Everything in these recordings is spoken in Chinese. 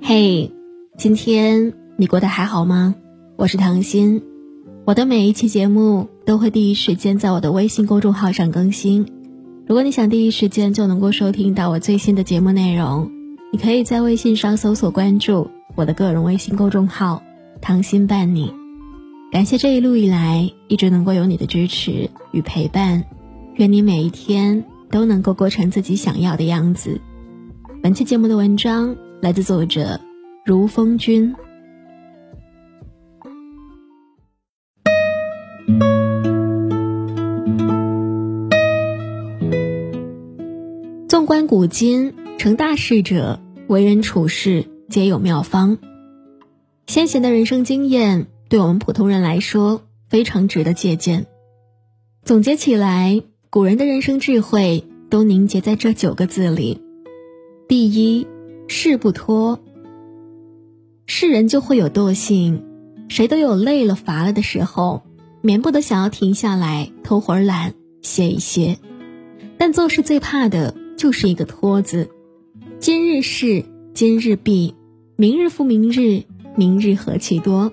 嘿，今天你过得还好吗？我是唐心，我的每一期节目都会第一时间在我的微信公众号上更新。如果你想第一时间就能够收听到我最新的节目内容，你可以在微信上搜索关注我的个人微信公众号“唐心伴你”。感谢这一路以来一直能够有你的支持与陪伴，愿你每一天都能够过成自己想要的样子。本期节目的文章。来自作者如风君。纵观古今，成大事者为人处事皆有妙方。先贤的人生经验，对我们普通人来说非常值得借鉴。总结起来，古人的人生智慧都凝结在这九个字里。第一。事不拖，是人就会有惰性，谁都有累了乏了的时候，免不得想要停下来偷会儿懒，歇一歇。但做事最怕的就是一个拖字。今日事今日毕，明日复明日，明日何其多。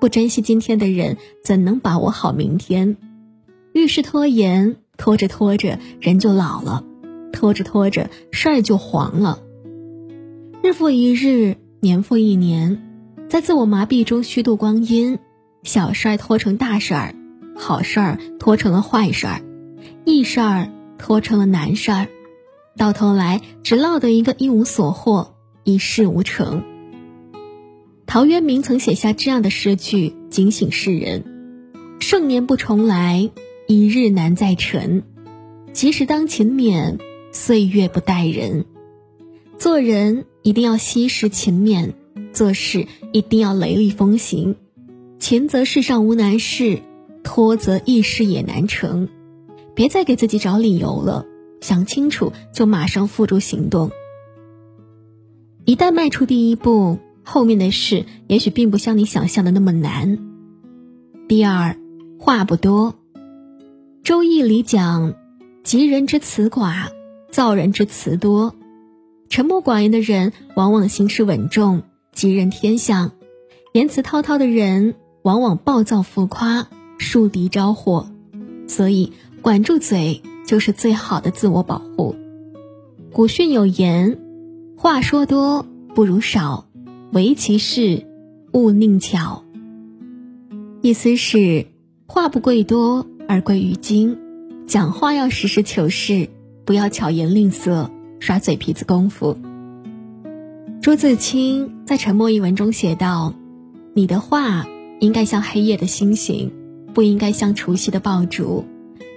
不珍惜今天的人，怎能把握好明天？遇事拖延，拖着拖着人就老了，拖着拖着事儿就黄了。日复一日，年复一年，在自我麻痹中虚度光阴，小事儿拖成大事儿，好事儿拖成了坏事儿，易事儿拖成了难事儿，到头来只落得一个一无所获，一事无成。陶渊明曾写下这样的诗句，警醒世人：盛年不重来，一日难再晨。及时当勤勉，岁月不待人。做人。一定要惜时勤勉，做事一定要雷厉风行。勤则世上无难事，拖则一事也难成。别再给自己找理由了，想清楚就马上付诸行动。一旦迈出第一步，后面的事也许并不像你想象的那么难。第二，话不多。周易里讲：吉人之辞寡，造人之辞多。沉默寡言的人，往往行事稳重，吉人天相；言辞滔滔的人，往往暴躁浮夸，树敌招祸。所以，管住嘴就是最好的自我保护。古训有言：“话说多不如少，唯其事，勿佞巧。”意思是，话不贵多，而贵于精。讲话要实事求是，不要巧言令色。耍嘴皮子功夫。朱自清在《沉默》一文中写道：“你的话应该像黑夜的星星，不应该像除夕的爆竹。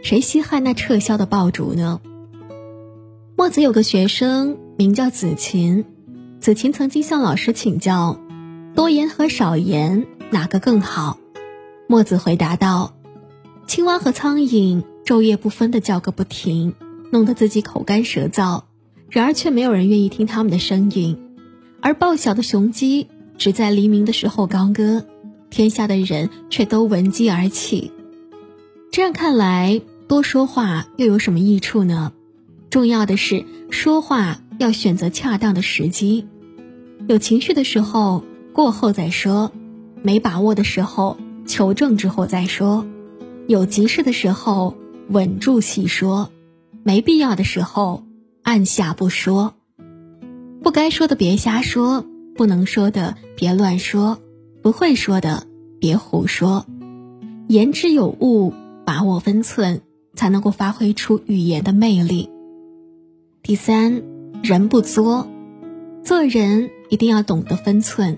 谁稀罕那撤销的爆竹呢？”墨子有个学生名叫子琴，子琴曾经向老师请教：“多言和少言哪个更好？”墨子回答道：“青蛙和苍蝇昼夜不分的叫个不停，弄得自己口干舌燥。”然而却没有人愿意听他们的声音，而报晓的雄鸡只在黎明的时候高歌，天下的人却都闻鸡而起。这样看来，多说话又有什么益处呢？重要的是说话要选择恰当的时机，有情绪的时候过后再说，没把握的时候求证之后再说，有急事的时候稳住细说，没必要的时候。按下不说，不该说的别瞎说，不能说的别乱说，不会说的别胡说，言之有物，把握分寸，才能够发挥出语言的魅力。第三，人不作，做人一定要懂得分寸。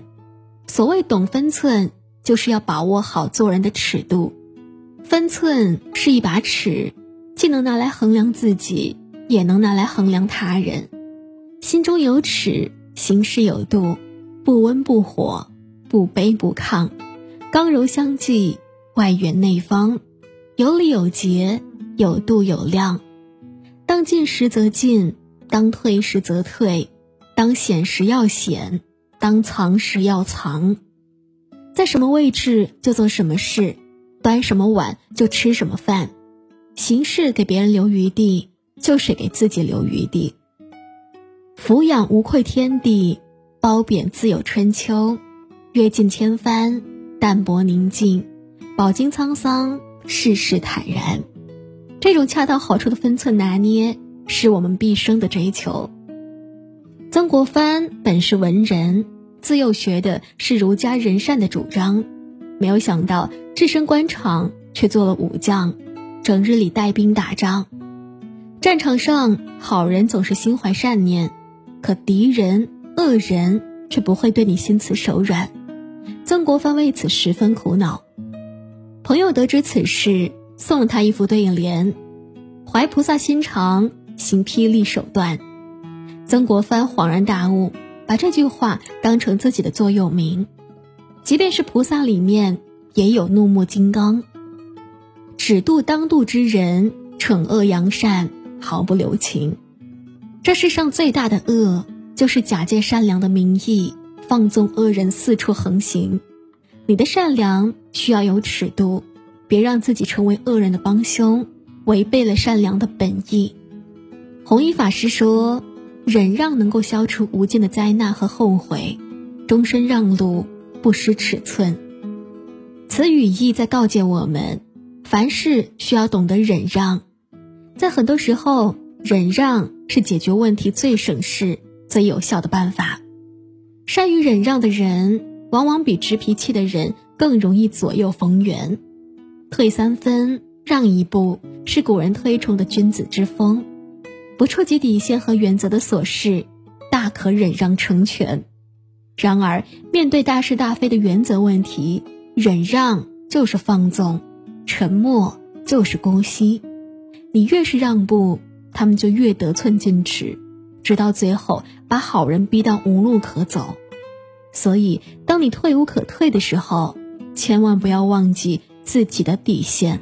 所谓懂分寸，就是要把握好做人的尺度。分寸是一把尺，既能拿来衡量自己。也能拿来衡量他人，心中有尺，行事有度，不温不火，不卑不亢，刚柔相济，外圆内方，有理有节，有度有量。当进时则进，当退时则退，当显时要显，当藏时要藏。在什么位置就做什么事，端什么碗就吃什么饭，行事给别人留余地。就是给自己留余地，俯仰无愧天地，褒贬自有春秋。阅尽千帆，淡泊宁静，饱经沧桑，世事坦然。这种恰到好处的分寸拿捏，是我们毕生的追求。曾国藩本是文人，自幼学的是儒家仁善的主张，没有想到置身官场，却做了武将，整日里带兵打仗。战场上，好人总是心怀善念。可敌人、恶人却不会对你心慈手软，曾国藩为此十分苦恼。朋友得知此事，送了他一副对应联：“怀菩萨心肠，行霹雳手段。”曾国藩恍然大悟，把这句话当成自己的座右铭。即便是菩萨里面也有怒目金刚，只渡当渡之人，惩恶扬善，毫不留情。这世上最大的恶，就是假借善良的名义，放纵恶人四处横行。你的善良需要有尺度，别让自己成为恶人的帮凶，违背了善良的本意。弘一法师说：“忍让能够消除无尽的灾难和后悔，终身让路，不失尺寸。”此语意在告诫我们，凡事需要懂得忍让，在很多时候。忍让是解决问题最省事、最有效的办法。善于忍让的人，往往比直脾气的人更容易左右逢源。退三分，让一步，是古人推崇的君子之风。不触及底线和原则的琐事，大可忍让成全。然而，面对大是大非的原则问题，忍让就是放纵，沉默就是姑息。你越是让步。他们就越得寸进尺，直到最后把好人逼到无路可走。所以，当你退无可退的时候，千万不要忘记自己的底线。